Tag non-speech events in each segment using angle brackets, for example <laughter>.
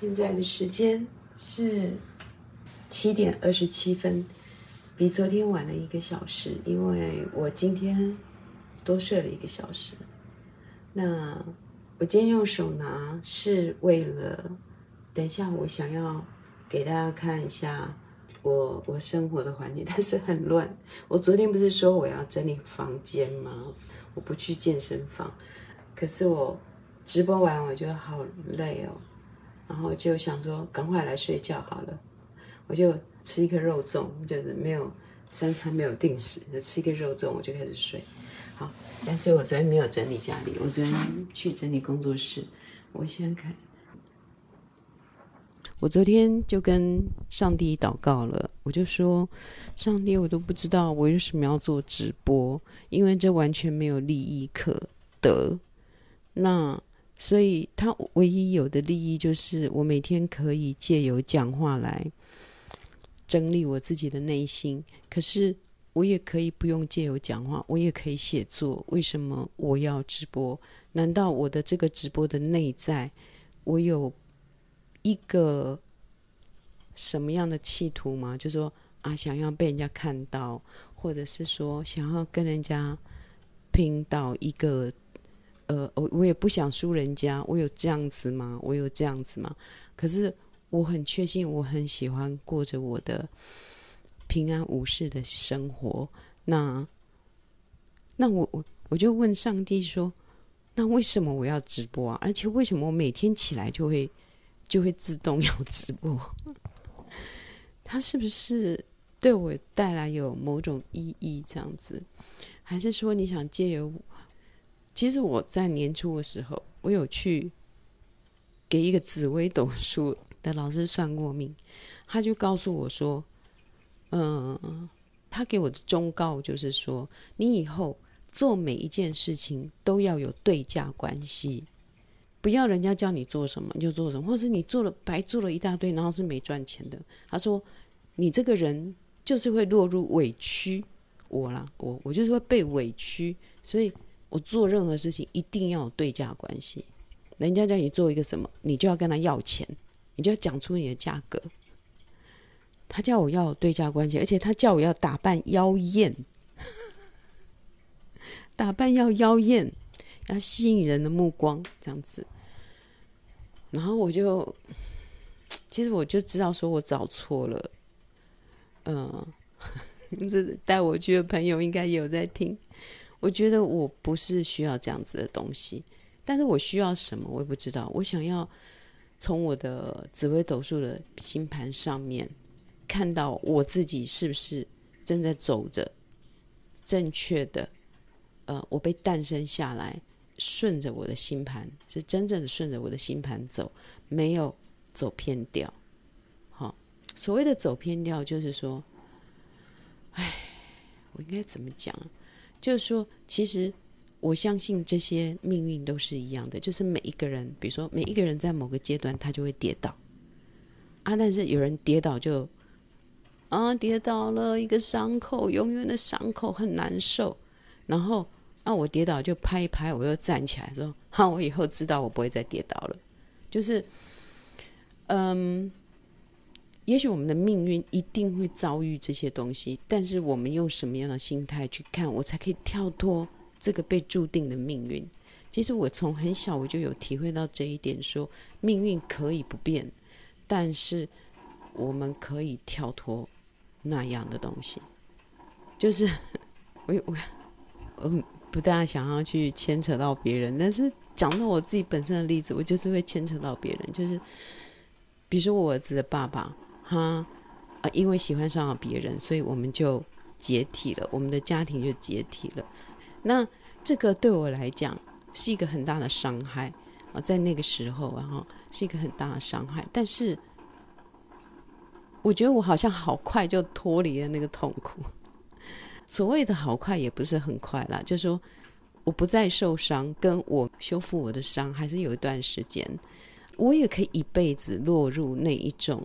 现在的时间是七点二十七分，比昨天晚了一个小时，因为我今天多睡了一个小时。那我今天用手拿是为了，等一下我想要给大家看一下我我生活的环境，但是很乱。我昨天不是说我要整理房间吗？我不去健身房，可是我直播完我觉得好累哦。然后就想说，赶快来睡觉好了。我就吃一颗肉粽，就是没有三餐没有定时，就吃一个肉粽，我就开始睡。好，但是我昨天没有整理家里，我昨天去整理工作室。我先看，我昨天就跟上帝祷告了，我就说，上帝，我都不知道我为什么要做直播，因为这完全没有利益可得。那。所以，他唯一有的利益就是，我每天可以借由讲话来整理我自己的内心。可是，我也可以不用借由讲话，我也可以写作。为什么我要直播？难道我的这个直播的内在，我有一个什么样的企图吗？就是说啊，想要被人家看到，或者是说想要跟人家拼到一个。呃，我我也不想输人家，我有这样子吗？我有这样子吗？可是我很确信，我很喜欢过着我的平安无事的生活。那那我我我就问上帝说，那为什么我要直播啊？而且为什么我每天起来就会就会自动 <laughs> 要直播？他是不是对我带来有某种意义？这样子，还是说你想借由？其实我在年初的时候，我有去给一个紫微斗数的老师算过命，他就告诉我说：“嗯，他给我的忠告就是说，你以后做每一件事情都要有对价关系，不要人家叫你做什么你就做什么，或是你做了白做了一大堆，然后是没赚钱的。”他说：“你这个人就是会落入委屈，我啦，我我就是会被委屈，所以。”我做任何事情一定要有对价关系，人家叫你做一个什么，你就要跟他要钱，你就要讲出你的价格。他叫我要有对价关系，而且他叫我要打扮妖艳，打扮要妖艳，要吸引人的目光，这样子。然后我就，其实我就知道说我找错了。嗯，<laughs> 这带我去的朋友应该也有在听。我觉得我不是需要这样子的东西，但是我需要什么，我也不知道。我想要从我的紫微斗数的星盘上面看到我自己是不是正在走着正确的，呃，我被诞生下来，顺着我的星盘，是真正的顺着我的星盘走，没有走偏掉。好，所谓的走偏掉，就是说，哎，我应该怎么讲？就是说，其实我相信这些命运都是一样的，就是每一个人，比如说每一个人在某个阶段他就会跌倒啊，但是有人跌倒就啊跌倒了一个伤口，永远的伤口很难受。然后啊，我跌倒就拍一拍，我又站起来说：“ <laughs> 好，我以后知道我不会再跌倒了。”就是嗯。也许我们的命运一定会遭遇这些东西，但是我们用什么样的心态去看，我才可以跳脱这个被注定的命运？其实我从很小我就有体会到这一点，说命运可以不变，但是我们可以跳脱那样的东西。就是我我我不大想要去牵扯到别人，但是讲到我自己本身的例子，我就是会牵扯到别人。就是比如说我儿子的爸爸。他啊，因为喜欢上了别人，所以我们就解体了，我们的家庭就解体了。那这个对我来讲是一个很大的伤害啊，在那个时候，然后是一个很大的伤害。但是我觉得我好像好快就脱离了那个痛苦。所谓的好快也不是很快啦，就是说我不再受伤，跟我修复我的伤还是有一段时间。我也可以一辈子落入那一种。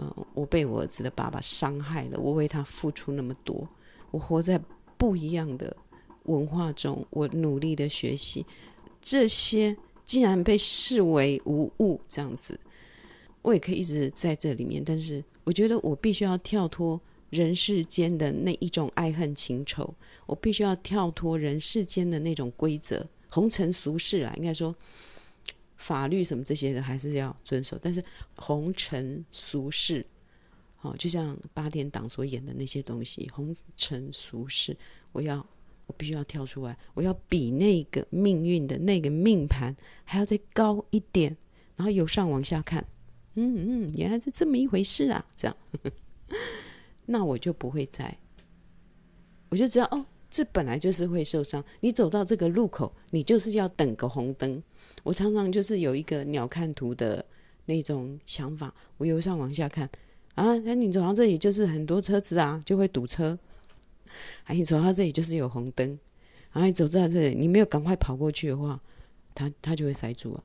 嗯，我被我儿子的爸爸伤害了，我为他付出那么多，我活在不一样的文化中，我努力的学习，这些竟然被视为无物，这样子，我也可以一直在这里面，但是我觉得我必须要跳脱人世间的那一种爱恨情仇，我必须要跳脱人世间的那种规则，红尘俗世啊，应该说法律什么这些的还是要遵守，但是红尘俗世，好，就像八点档所演的那些东西，红尘俗世，我要我必须要跳出来，我要比那个命运的那个命盘还要再高一点，然后由上往下看，嗯嗯，原来是这么一回事啊，这样。<laughs> 那我就不会再，我就知道哦，这本来就是会受伤。你走到这个路口，你就是要等个红灯。我常常就是有一个鸟瞰图的那种想法，我由上往下看啊，那你走到这里就是很多车子啊，就会堵车。哎，你走到这里就是有红灯，然后你走到这里，你没有赶快跑过去的话，它它就会塞住啊。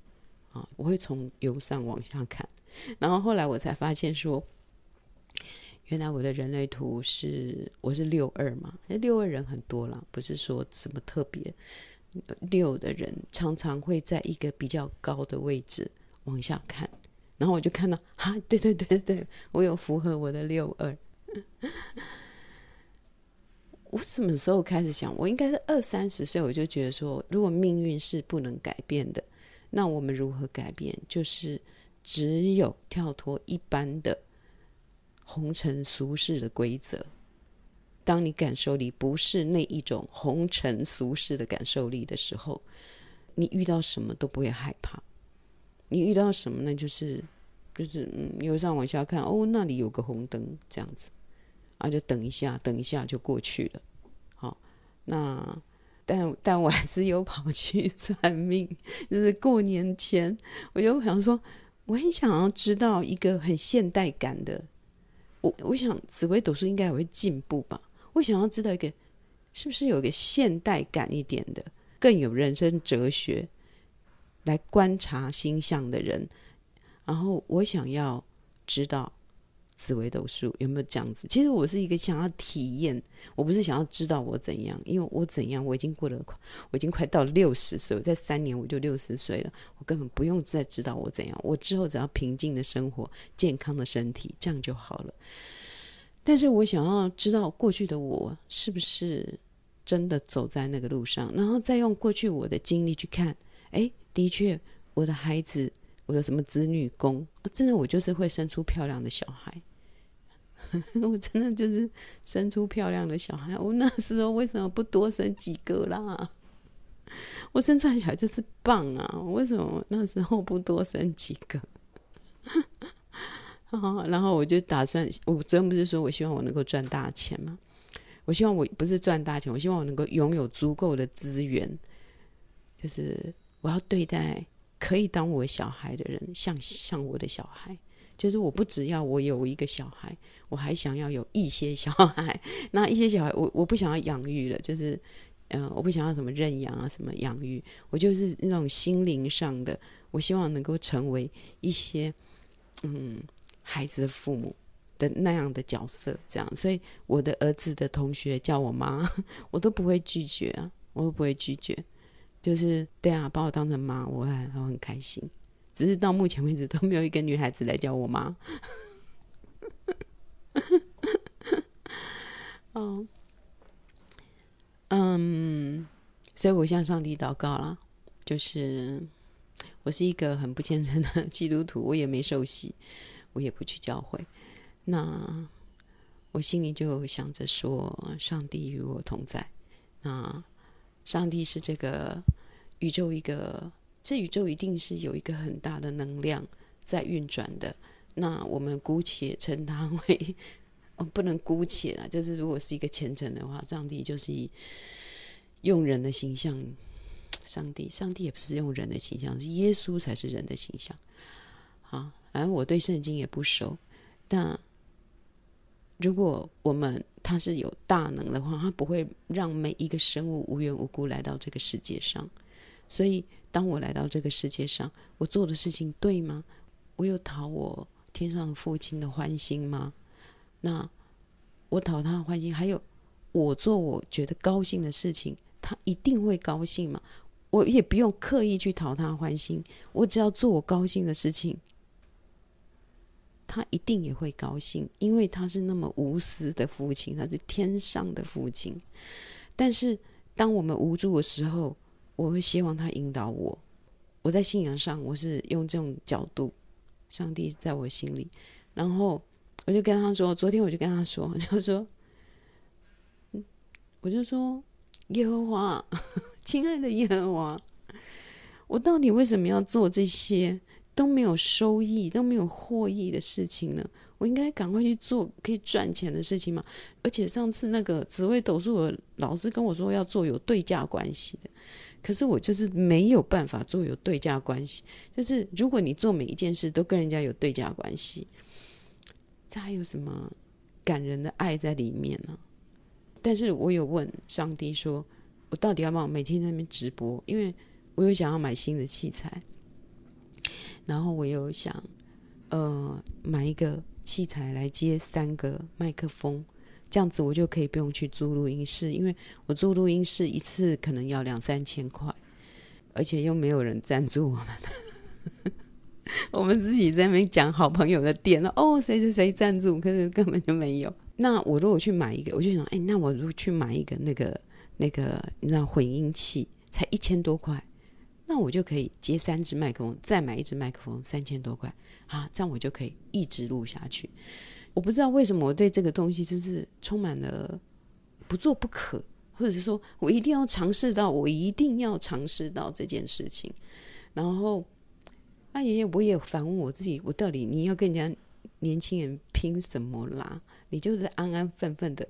啊，我会从由上往下看，然后后来我才发现说。原来我的人类图是我是六二嘛，那六二人很多啦，不是说什么特别六的人常常会在一个比较高的位置往下看，然后我就看到哈，对对对对，我有符合我的六二。<laughs> 我什么时候开始想？我应该是二三十岁，我就觉得说，如果命运是不能改变的，那我们如何改变？就是只有跳脱一般的。红尘俗世的规则，当你感受力不是那一种红尘俗世的感受力的时候，你遇到什么都不会害怕。你遇到什么呢？就是就是嗯，由上往下看，哦，那里有个红灯，这样子，啊，就等一下，等一下就过去了。好，那但但我还是有跑去算命，<laughs> 就是过年前，我就想说，我很想要知道一个很现代感的。我我想紫微斗数应该也会进步吧。我想要知道一个，是不是有一个现代感一点的，更有人生哲学来观察星象的人。然后我想要知道。紫微斗数有没有这样子？其实我是一个想要体验，我不是想要知道我怎样，因为我怎样我已经过了，我已经快到六十岁，我在三年我就六十岁了，我根本不用再知道我怎样，我之后只要平静的生活、健康的身体，这样就好了。但是我想要知道过去的我是不是真的走在那个路上，然后再用过去我的经历去看，哎，的确，我的孩子。我的什么子女宫，真的我就是会生出漂亮的小孩，<laughs> 我真的就是生出漂亮的小孩。我那时候为什么不多生几个啦？<laughs> 我生出来小孩就是棒啊！为什么那时候不多生几个？<laughs> 然后我就打算，我真不是说我希望我能够赚大钱吗？我希望我不是赚大钱，我希望我能够拥有足够的资源，就是我要对待。可以当我小孩的人，像像我的小孩，就是我不只要我有一个小孩，我还想要有一些小孩。那一些小孩，我我不想要养育了，就是嗯、呃，我不想要什么认养啊，什么养育，我就是那种心灵上的，我希望能够成为一些嗯孩子的父母的那样的角色，这样。所以我的儿子的同学叫我妈，<laughs> 我都不会拒绝啊，我都不会拒绝。就是对啊，把我当成妈，我还我很开心。只是到目前为止都没有一个女孩子来叫我妈。<laughs> 哦，嗯，所以我向上帝祷告了。就是我是一个很不虔诚的 <laughs> 基督徒，我也没受洗，我也不去教会。那我心里就想着说，上帝与我同在。那上帝是这个宇宙一个，这宇宙一定是有一个很大的能量在运转的。那我们姑且称它为，<laughs> 哦，不能姑且啊，就是如果是一个虔诚的话，上帝就是以用人的形象，上帝，上帝也不是用人的形象，是耶稣才是人的形象。好，反正我对圣经也不熟，但。如果我们他是有大能的话，他不会让每一个生物无缘无故来到这个世界上。所以，当我来到这个世界上，我做的事情对吗？我有讨我天上的父亲的欢心吗？那我讨他的欢心，还有我做我觉得高兴的事情，他一定会高兴吗？我也不用刻意去讨他欢心，我只要做我高兴的事情，他一定也会高兴，因为他是那么无私的父亲，他是天上的父亲。但是当我们无助的时候，我会希望他引导我。我在信仰上，我是用这种角度，上帝在我心里。然后我就跟他说，昨天我就跟他说，就说，我就说，耶和华，<laughs> 亲爱的耶和华，我到底为什么要做这些？都没有收益，都没有获益的事情呢？我应该赶快去做可以赚钱的事情嘛。而且上次那个紫微斗数的老师跟我说要做有对价关系的，可是我就是没有办法做有对价关系。就是如果你做每一件事都跟人家有对价关系，这还有什么感人的爱在里面呢？但是我有问上帝说，我到底要不要每天在那边直播？因为我有想要买新的器材。然后我又想，呃，买一个器材来接三个麦克风，这样子我就可以不用去租录音室，因为我租录音室一次可能要两三千块，而且又没有人赞助我们，<laughs> 我们自己在那边讲好朋友的店哦，谁谁谁赞助，可是根本就没有。那我如果去买一个，我就想，哎，那我如果去买一个那个那个那混音器，才一千多块。那我就可以接三支麦克风，再买一支麦克风，三千多块啊！这样我就可以一直录下去。我不知道为什么我对这个东西就是充满了不做不可，或者是说我一定要尝试到，我一定要尝试到这件事情。然后，阿爷爷，我也反问我自己：我到底你要跟人家年轻人拼什么啦？你就是安安分分的。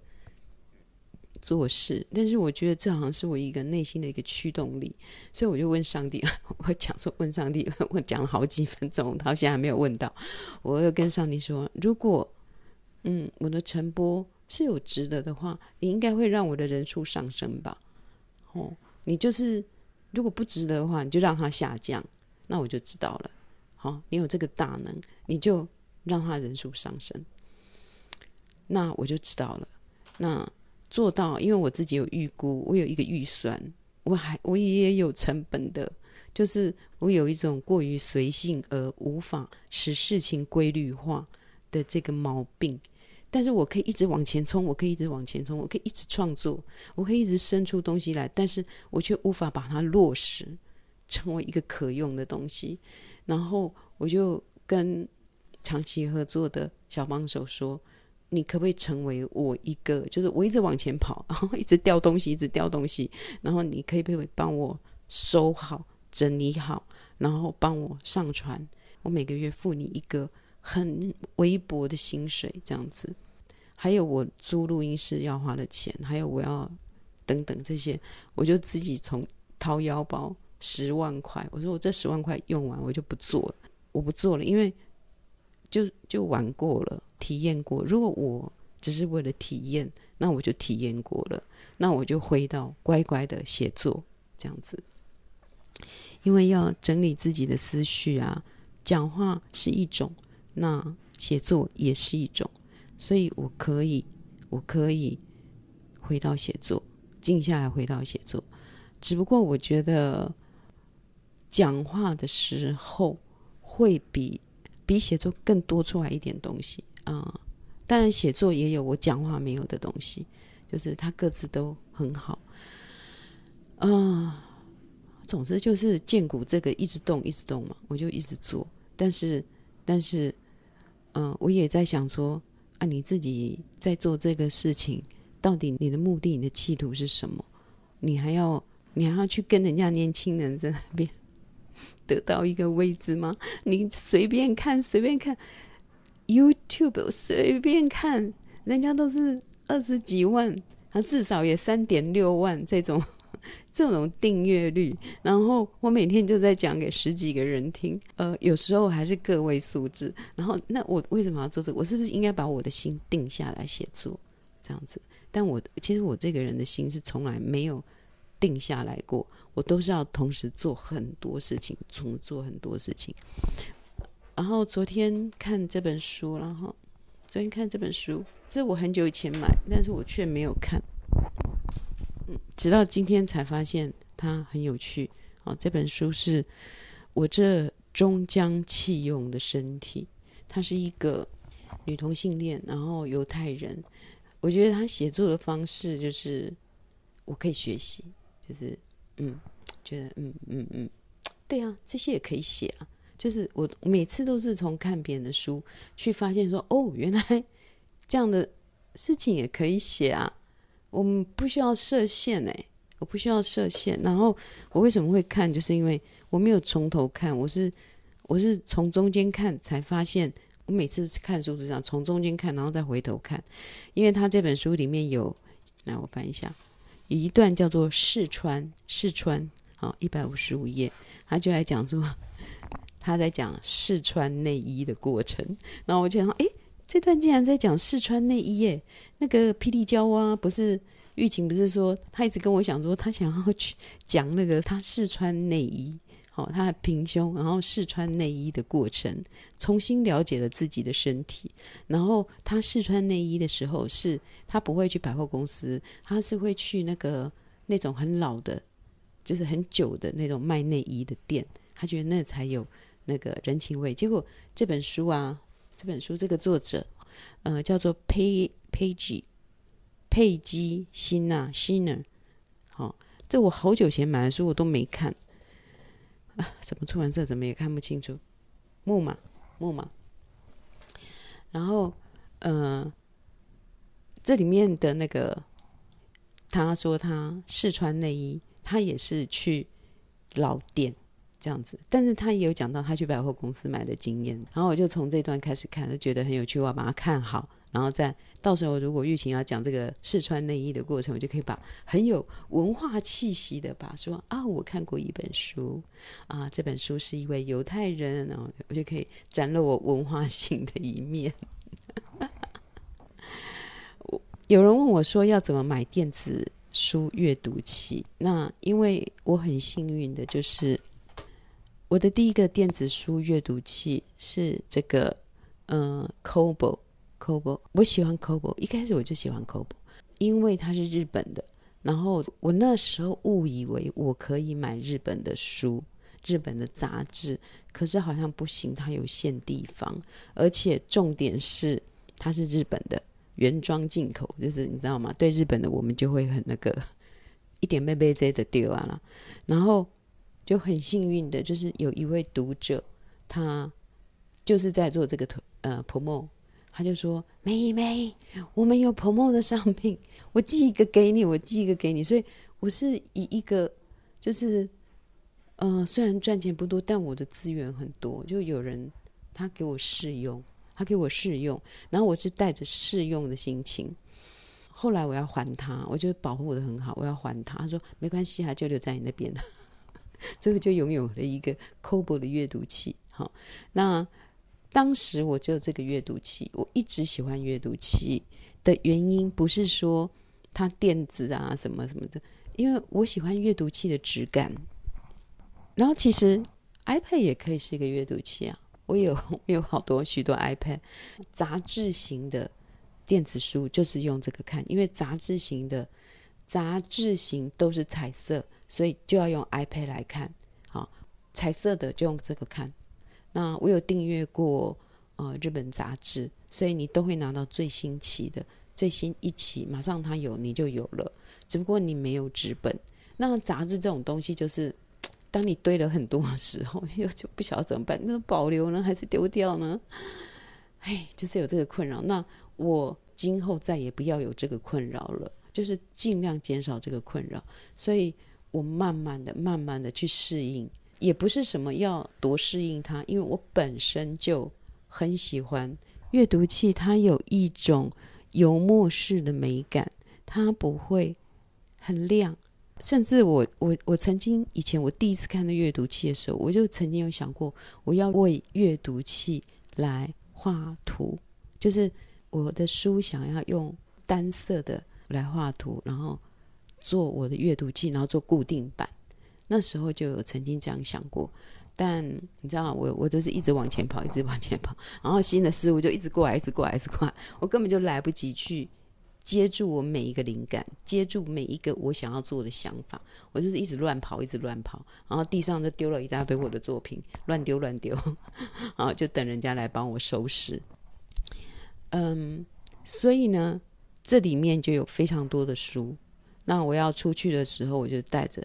做事，但是我觉得这好像是我一个内心的一个驱动力，所以我就问上帝，<laughs> 我讲说问上帝，<laughs> 我讲了好几分钟，到现在还没有问到。我又跟上帝说，如果嗯我的晨播是有值得的话，你应该会让我的人数上升吧？哦，你就是如果不值得的话，你就让它下降，那我就知道了。好，你有这个大能，你就让他人数上升，那我就知道了。那。做到，因为我自己有预估，我有一个预算，我还我也有成本的，就是我有一种过于随性而无法使事情规律化的这个毛病。但是我可以一直往前冲，我可以一直往前冲，我可以一直创作，我可以一直生出东西来，但是我却无法把它落实成为一个可用的东西。然后我就跟长期合作的小帮手说。你可不可以成为我一个？就是我一直往前跑，然后一直掉东西，一直掉东西。然后你可以不可以帮我收好、整理好，然后帮我上传？我每个月付你一个很微薄的薪水，这样子。还有我租录音室要花的钱，还有我要等等这些，我就自己从掏腰包十万块。我说我这十万块用完，我就不做了，我不做了，因为。就就玩过了，体验过。如果我只是为了体验，那我就体验过了，那我就回到乖乖的写作这样子。因为要整理自己的思绪啊，讲话是一种，那写作也是一种，所以我可以，我可以回到写作，静下来回到写作。只不过我觉得讲话的时候会比。比写作更多出来一点东西啊、嗯！当然，写作也有我讲话没有的东西，就是他各自都很好。啊、嗯，总之就是荐骨这个一直动，一直动嘛，我就一直做。但是，但是，嗯，我也在想说，啊，你自己在做这个事情，到底你的目的、你的企图是什么？你还要，你还要去跟人家年轻人在那边。<laughs> 得到一个位置吗？你随便看，随便看 YouTube，随便看，人家都是二十几万，他至少也三点六万这种 <laughs> 这种订阅率。然后我每天就在讲给十几个人听，呃，有时候还是个位数字。然后那我为什么要做这个？我是不是应该把我的心定下来写作这样子？但我其实我这个人的心是从来没有。定下来过，我都是要同时做很多事情，重做很多事情。然后昨天看这本书，然后昨天看这本书，这我很久以前买，但是我却没有看。嗯，直到今天才发现它很有趣。哦，这本书是我这终将弃用的身体，它是一个女同性恋，然后犹太人，我觉得他写作的方式就是我可以学习，就是嗯，觉得嗯嗯嗯，对啊，这些也可以写啊。就是我每次都是从看别人的书去发现说，哦，原来这样的事情也可以写啊。我们不需要设限哎，我不需要设限。然后我为什么会看，就是因为我没有从头看，我是我是从中间看才发现。我每次看书是这样，从中间看，然后再回头看。因为他这本书里面有，来我翻一下，有一段叫做试穿试穿，好，一百五十五页，他就来讲说。他在讲试穿内衣的过程，<laughs> 然后我就想，哎，这段竟然在讲试穿内衣耶！那个霹雳娇啊，不是玉琴，不是说他一直跟我讲说，他想要去讲那个他试穿内衣，好，他平胸，然后试穿内衣的过程，重新了解了自己的身体。然后他试穿内衣的时候是，是他不会去百货公司，他是会去那个那种很老的，就是很久的那种卖内衣的店，他觉得那才有。那个人情味，结果这本书啊，这本书这个作者，呃，叫做佩佩吉佩基辛纳辛纳，好、这我好久前买的书我都没看。啊，什么出版社怎么也看不清楚，木马木马，然后呃，这里面的那个他说他试穿内衣，他也是去老店。这样子，但是他也有讲到他去百货公司买的经验，然后我就从这段开始看，就觉得很有趣，我要把它看好，然后再到时候如果玉琴要讲这个试穿内衣的过程，我就可以把很有文化气息的把说啊，我看过一本书啊，这本书是一位犹太人，然后我就可以展露我文化性的一面。<laughs> 有人问我说要怎么买电子书阅读器，那因为我很幸运的就是。我的第一个电子书阅读器是这个，嗯、呃，Kobo，Kobo，我喜欢 Kobo，一开始我就喜欢 Kobo，因为它是日本的。然后我那时候误以为我可以买日本的书、日本的杂志，可是好像不行，它有限地方，而且重点是它是日本的原装进口，就是你知道吗？对日本的我们就会很那个一点被被这的丢完了，然后。就很幸运的，就是有一位读者，他就是在做这个呃 promo，他就说：“妹妹，我们有 promo 的商品，我寄一个给你，我寄一个给你。”所以我是以一个就是，呃，虽然赚钱不多，但我的资源很多，就有人他给我试用，他给我试用，然后我是带着试用的心情，后来我要还他，我就保护得很好，我要还他，他说没关系啊，就留在你那边了。<laughs> 最后就拥有了一个 Kobo 的阅读器。好，那当时我只有这个阅读器。我一直喜欢阅读器的原因，不是说它电子啊什么什么的，因为我喜欢阅读器的质感。然后其实 iPad 也可以是一个阅读器啊。我有我有好多许多 iPad 杂志型的电子书，就是用这个看，因为杂志型的杂志型都是彩色。所以就要用 iPad 来看，好，彩色的就用这个看。那我有订阅过呃日本杂志，所以你都会拿到最新期的最新一期，马上它有你就有了。只不过你没有纸本。那杂志这种东西，就是当你堆了很多的时候，<laughs> 又就不晓得怎么办，那保留呢还是丢掉呢？哎，就是有这个困扰。那我今后再也不要有这个困扰了，就是尽量减少这个困扰。所以。我慢慢的、慢慢的去适应，也不是什么要多适应它，因为我本身就很喜欢阅读器，它有一种油墨式的美感，它不会很亮。甚至我、我、我曾经以前我第一次看到阅读器的时候，我就曾经有想过，我要为阅读器来画图，就是我的书想要用单色的来画图，然后。做我的阅读器，然后做固定版。那时候就有曾经这样想过，但你知道，我我都是一直往前跑，一直往前跑，然后新的事物就一直过来，一直过来，一直过来，我根本就来不及去接住我每一个灵感，接住每一个我想要做的想法。我就是一直乱跑，一直乱跑，然后地上就丢了一大堆我的作品，乱丢乱丢，<laughs> 然后就等人家来帮我收拾。嗯，所以呢，这里面就有非常多的书。那我要出去的时候，我就带着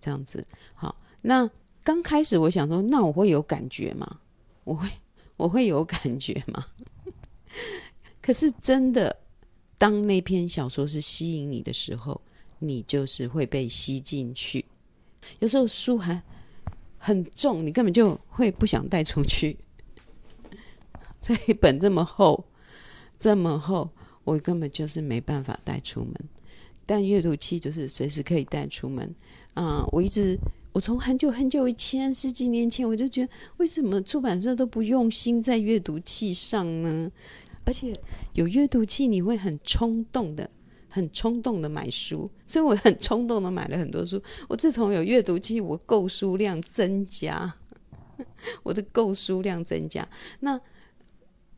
这样子。好，那刚开始我想说，那我会有感觉吗？我会，我会有感觉吗？<laughs> 可是真的，当那篇小说是吸引你的时候，你就是会被吸进去。有时候书还很重，你根本就会不想带出去。<laughs> 这一本这么厚，这么厚，我根本就是没办法带出门。但阅读器就是随时可以带出门。啊、我一直，我从很久很久以前，十几年前，我就觉得，为什么出版社都不用心在阅读器上呢？而且有阅读器，你会很冲动的。很冲动的买书，所以我很冲动的买了很多书。我自从有阅读器，我购书量增加，<laughs> 我的购书量增加。那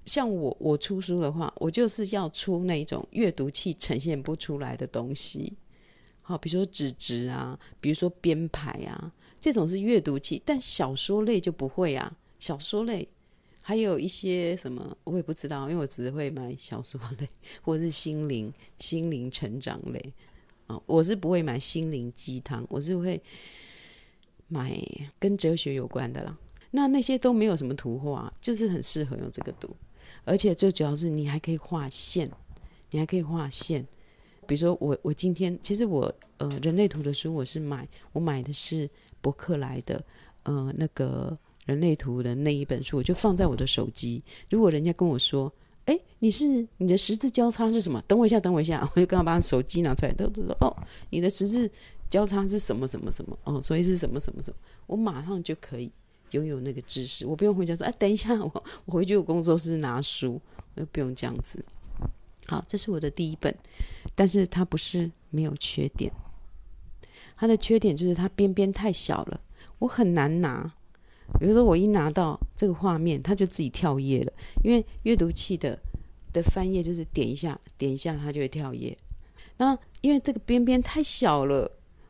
像我，我出书的话，我就是要出那种阅读器呈现不出来的东西。好，比如说纸质啊，比如说编排啊，这种是阅读器。但小说类就不会啊，小说类。还有一些什么我也不知道，因为我只会买小说类或者是心灵心灵成长类啊，我是不会买心灵鸡汤，我是会买跟哲学有关的啦。那那些都没有什么图画，就是很适合用这个读，而且最主要是你还可以画线，你还可以画线。比如说我我今天其实我呃人类图的书我是买我买的是博客来的呃那个。人类图的那一本书，我就放在我的手机。如果人家跟我说：“哎，你是你的十字交叉是什么？”等我一下，等我一下，<laughs> 我就刚刚把手机拿出来，他说：“哦，你的十字交叉是什么什么什么？哦，所以是什么什么什么？”我马上就可以拥有那个知识，我不用回家说：“哎，等一下，<laughs> 我我回去我工作室拿书，我又不用这样子。”好，这是我的第一本，但是它不是没有缺点，它的缺点就是它边边太小了，我很难拿。比如说，我一拿到这个画面，它就自己跳页了。因为阅读器的的翻页就是点一下，点一下它就会跳页。那因为这个边边太小了，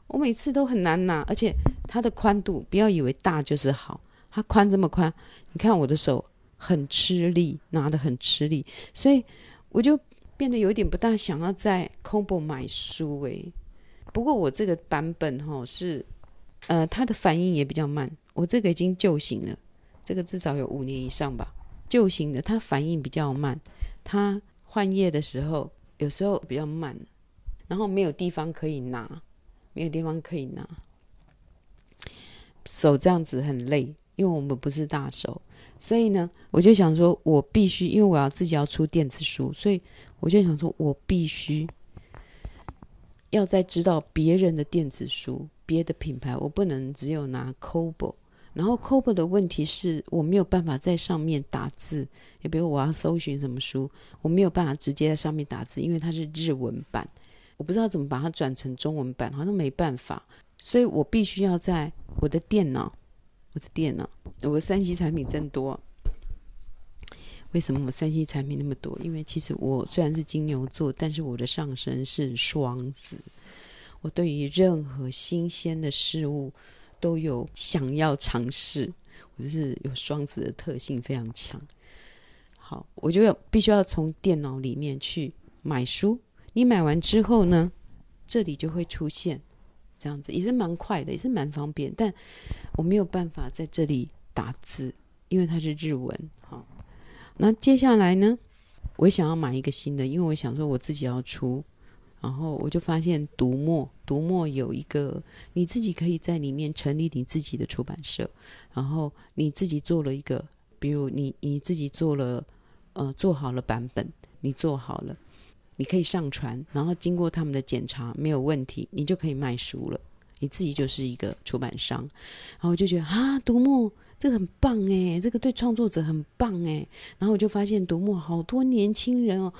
我每次都很难拿，而且它的宽度，不要以为大就是好，它宽这么宽，你看我的手很吃力，拿得很吃力，所以我就变得有点不大想要在 Combo 买书诶。不过我这个版本哈是，呃，它的反应也比较慢。我这个已经旧型了，这个至少有五年以上吧。旧型的它反应比较慢，它换页的时候有时候比较慢，然后没有地方可以拿，没有地方可以拿，手这样子很累，因为我们不是大手，所以呢，我就想说，我必须，因为我要自己要出电子书，所以我就想说我必须要再知道别人的电子书，别的品牌，我不能只有拿 Kobo。然后 Kobo 的问题是我没有办法在上面打字，也比如我要搜寻什么书，我没有办法直接在上面打字，因为它是日文版，我不知道怎么把它转成中文版，好像没办法，所以我必须要在我的电脑，我的电脑，我三 C 产品真多。为什么我三 C 产品那么多？因为其实我虽然是金牛座，但是我的上升是双子，我对于任何新鲜的事物。都有想要尝试，我就是有双子的特性非常强。好，我就要必须要从电脑里面去买书。你买完之后呢，这里就会出现这样子，也是蛮快的，也是蛮方便。但我没有办法在这里打字，因为它是日文。好，那接下来呢，我想要买一个新的，因为我想说我自己要出。然后我就发现读墨，读墨有一个你自己可以在里面成立你自己的出版社，然后你自己做了一个，比如你你自己做了，呃，做好了版本，你做好了，你可以上传，然后经过他们的检查没有问题，你就可以卖书了，你自己就是一个出版商。然后我就觉得啊，读墨这个很棒诶，这个对创作者很棒诶。然后我就发现读墨好多年轻人哦。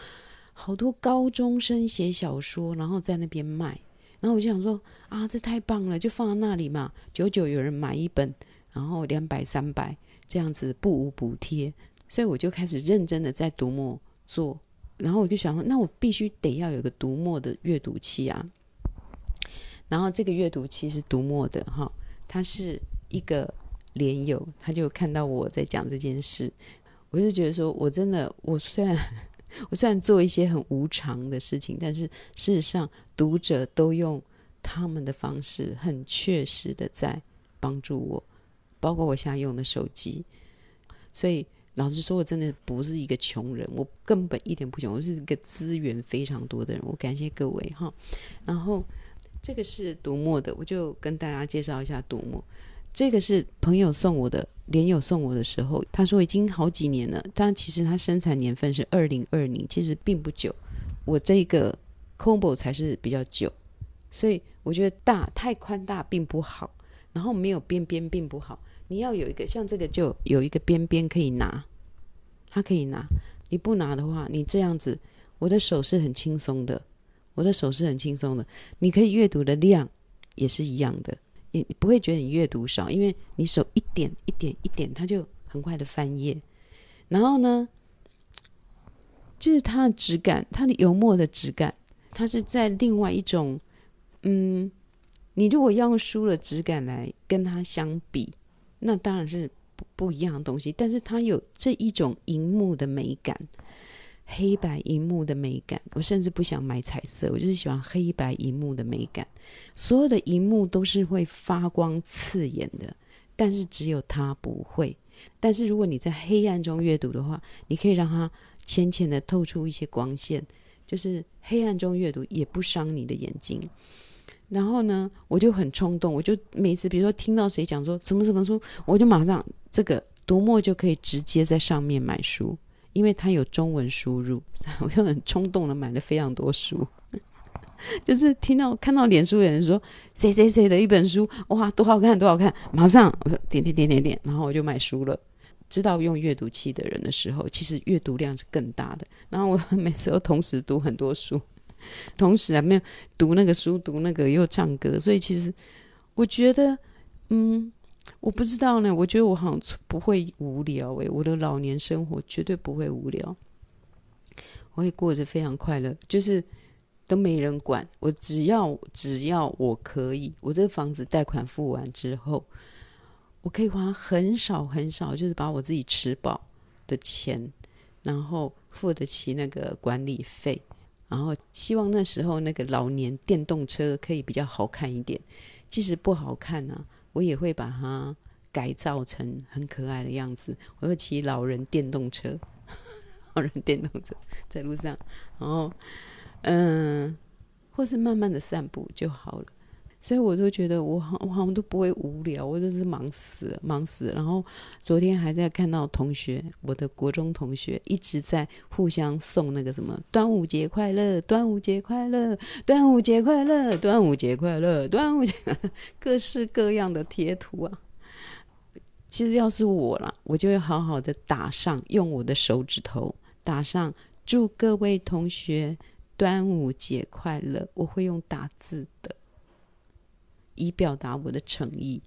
好多高中生写小说，然后在那边卖，然后我就想说啊，这太棒了，就放在那里嘛，久久有人买一本，然后两百三百这样子不无补贴，所以我就开始认真的在读墨做，然后我就想说，那我必须得要有个读墨的阅读器啊，然后这个阅读器是读墨的哈，他是一个连友，他就看到我在讲这件事，我就觉得说我真的，我虽然。<laughs> 我虽然做一些很无常的事情，但是事实上读者都用他们的方式，很确实的在帮助我，包括我现在用的手机。所以老实说，我真的不是一个穷人，我根本一点不穷，我是一个资源非常多的人。我感谢各位哈。然后这个是读墨的，我就跟大家介绍一下读墨。这个是朋友送我的，连友送我的时候，他说已经好几年了，但其实他生产年份是二零二零，其实并不久。我这个 combo 才是比较久，所以我觉得大太宽大并不好，然后没有边边并不好。你要有一个像这个就有一个边边可以拿，它可以拿。你不拿的话，你这样子，我的手是很轻松的，我的手是很轻松的。你可以阅读的量也是一样的。也不会觉得你阅读少，因为你手一点一点一点，它就很快的翻页。然后呢，就是它的质感，它的油墨的质感，它是在另外一种，嗯，你如果要用书的质感来跟它相比，那当然是不不一样的东西。但是它有这一种荧幕的美感。黑白荧幕的美感，我甚至不想买彩色，我就是喜欢黑白荧幕的美感。所有的荧幕都是会发光刺眼的，但是只有它不会。但是如果你在黑暗中阅读的话，你可以让它浅浅的透出一些光线，就是黑暗中阅读也不伤你的眼睛。然后呢，我就很冲动，我就每次比如说听到谁讲说什么什么书，我就马上这个读墨就可以直接在上面买书。因为它有中文输入，<laughs> 我就很冲动的买了非常多书。<laughs> 就是听到看到脸书有人说谁谁谁的一本书，哇，多好看，多好看！马上点点点点点，然后我就买书了。知道用阅读器的人的时候，其实阅读量是更大的。然后我每次都同时读很多书，<laughs> 同时啊没有读那个书，读那个又唱歌，所以其实我觉得，嗯。我不知道呢，我觉得我好像不会无聊诶，我的老年生活绝对不会无聊，我会过得非常快乐，就是都没人管我，只要只要我可以，我这个房子贷款付完之后，我可以花很少很少，就是把我自己吃饱的钱，然后付得起那个管理费，然后希望那时候那个老年电动车可以比较好看一点，即使不好看呢、啊。我也会把它改造成很可爱的样子。我会骑老人电动车，<laughs> 老人电动车在路上，然后嗯，或是慢慢的散步就好了。所以我都觉得我好，我好像都不会无聊，我就是忙死，忙死。然后昨天还在看到同学，我的国中同学一直在互相送那个什么“端午节快乐，端午节快乐，端午节快乐，端午节快乐，端午节”，<laughs> 各式各样的贴图啊。其实要是我啦，我就会好好的打上，用我的手指头打上“祝各位同学端午节快乐”，我会用打字的。以表达我的诚意，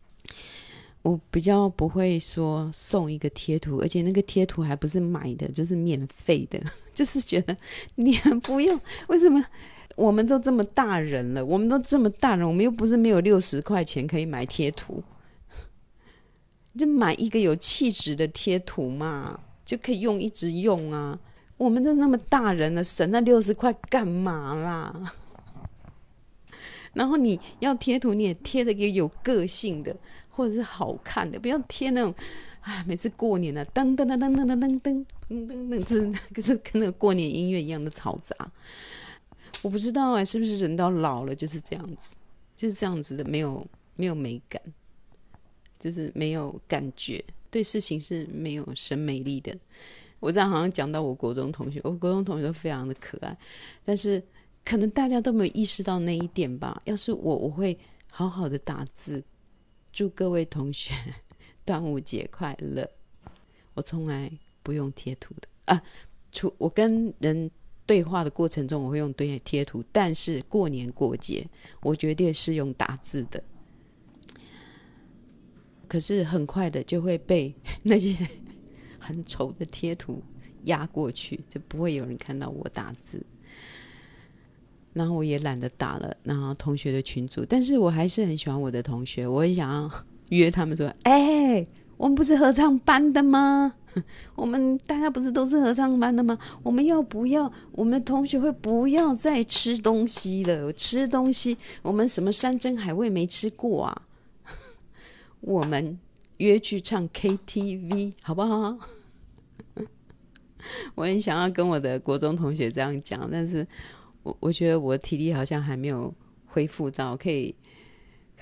我比较不会说送一个贴图，而且那个贴图还不是买的，就是免费的，<laughs> 就是觉得你不用。为什么？我们都这么大人了，我们都这么大人，我们又不是没有六十块钱可以买贴图，就买一个有气质的贴图嘛，就可以用一直用啊。我们都那么大人了，省那六十块干嘛啦？然后你要贴图，你也贴的给有个性的，或者是好看的，不要贴那种，啊，每次过年了，噔噔噔噔噔噔噔噔噔噔，就是可是跟那个过年音乐一样的嘈杂。我不知道哎，是不是人到老了就是这样子，就是这样子的，没有没有美感，就是没有感觉，对事情是没有审美力的。我这样好像讲到我国中同学，我国中同学都非常的可爱，但是。可能大家都没有意识到那一点吧。要是我，我会好好的打字，祝各位同学 <laughs> 端午节快乐。我从来不用贴图的啊，除我跟人对话的过程中，我会用对贴图，但是过年过节，我绝对是用打字的。可是很快的就会被 <laughs> 那些 <laughs> 很丑的贴图压过去，就不会有人看到我打字。然后我也懒得打了，然后同学的群组，但是我还是很喜欢我的同学，我很想要 <laughs> 约他们说：“哎，我们不是合唱班的吗？<laughs> 我们大家不是都是合唱班的吗？我们要不要？我们的同学会不要再吃东西了？吃东西，我们什么山珍海味没吃过啊？<laughs> 我们约去唱 KTV 好不好？我很想要跟我的国中同学这样讲，但是我我觉得我体力好像还没有恢复到可以。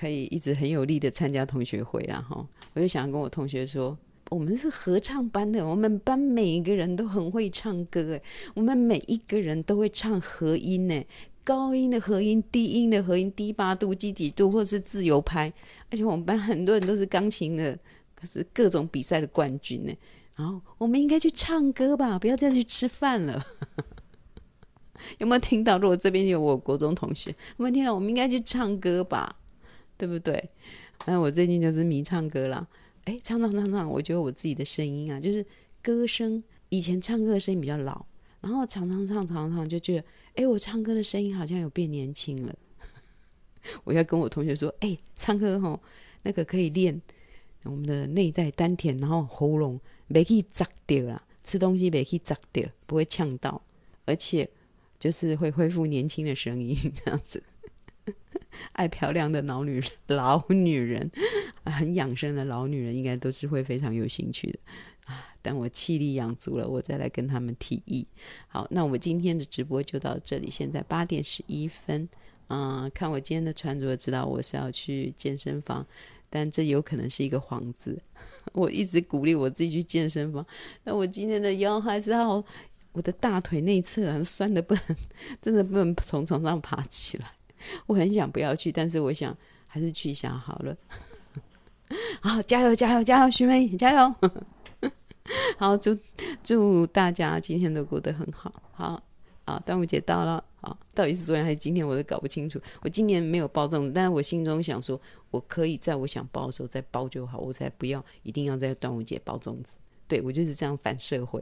可以一直很有力的参加同学会，然后我就想跟我同学说，我们是合唱班的，我们班每一个人都很会唱歌，哎，我们每一个人都会唱和音，呢，高音的和音、低音的和音、低八度、积几度，或者是自由拍，而且我们班很多人都是钢琴的，可是各种比赛的冠军呢。然后我们应该去唱歌吧，不要再去吃饭了。<laughs> 有没有听到？如果这边有我国中同学，有没有听到？我们应该去唱歌吧。对不对？反正我最近就是迷唱歌啦。哎，唱唱唱唱，我觉得我自己的声音啊，就是歌声。以前唱歌的声音比较老，然后常常唱常常就觉得，哎，我唱歌的声音好像有变年轻了。<laughs> 我要跟我同学说，哎，唱歌吼，那个可以练我们的内在丹田，然后喉咙没去砸掉啦，吃东西没去砸掉，不会呛到，而且就是会恢复年轻的声音 <laughs> 这样子。爱漂亮的老女人，老女人，很养生的老女人，应该都是会非常有兴趣的啊！等我气力养足了，我再来跟他们提议。好，那我今天的直播就到这里，现在八点十一分。嗯、看我今天的穿着，知道我是要去健身房，但这有可能是一个幌子。<laughs> 我一直鼓励我自己去健身房，那我今天的腰还是好，我的大腿内侧酸的不能，真的不能从床上爬起来。我很想不要去，但是我想还是去一下好了。<laughs> 好，加油，加油，加油，徐妹，加油！<laughs> 好，祝祝大家今天都过得很好。好，好，端午节到了，好，到底是昨天还是今天，我都搞不清楚。我今年没有包粽子，但是我心中想说，我可以在我想包的时候再包就好，我才不要一定要在端午节包粽子。对，我就是这样反社会。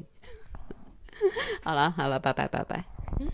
好了好了，拜拜拜拜。嗯